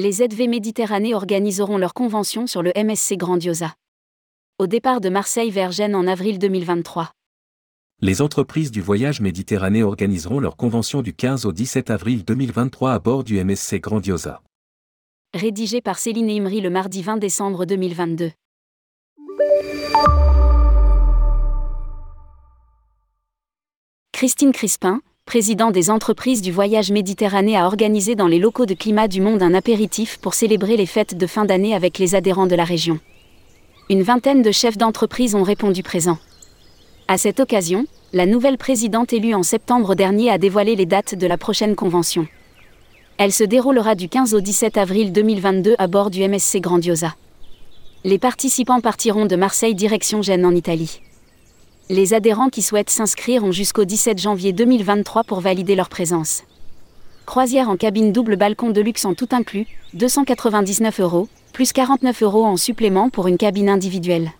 Les ZV Méditerranée organiseront leur convention sur le MSC Grandiosa. Au départ de Marseille vers Gênes en avril 2023. Les entreprises du voyage Méditerranée organiseront leur convention du 15 au 17 avril 2023 à bord du MSC Grandiosa. Rédigé par Céline Imri le mardi 20 décembre 2022. Christine Crispin, président des entreprises du voyage Méditerranée, a organisé dans les locaux de Climat du Monde un apéritif pour célébrer les fêtes de fin d'année avec les adhérents de la région. Une vingtaine de chefs d'entreprise ont répondu présents. À cette occasion, la nouvelle présidente élue en septembre dernier a dévoilé les dates de la prochaine convention. Elle se déroulera du 15 au 17 avril 2022 à bord du MSC Grandiosa. Les participants partiront de Marseille direction Gênes en Italie les adhérents qui souhaitent s'inscrire ont jusqu'au 17 janvier 2023 pour valider leur présence. Croisière en cabine double balcon de luxe en tout inclus, 299 euros, plus 49 euros en supplément pour une cabine individuelle.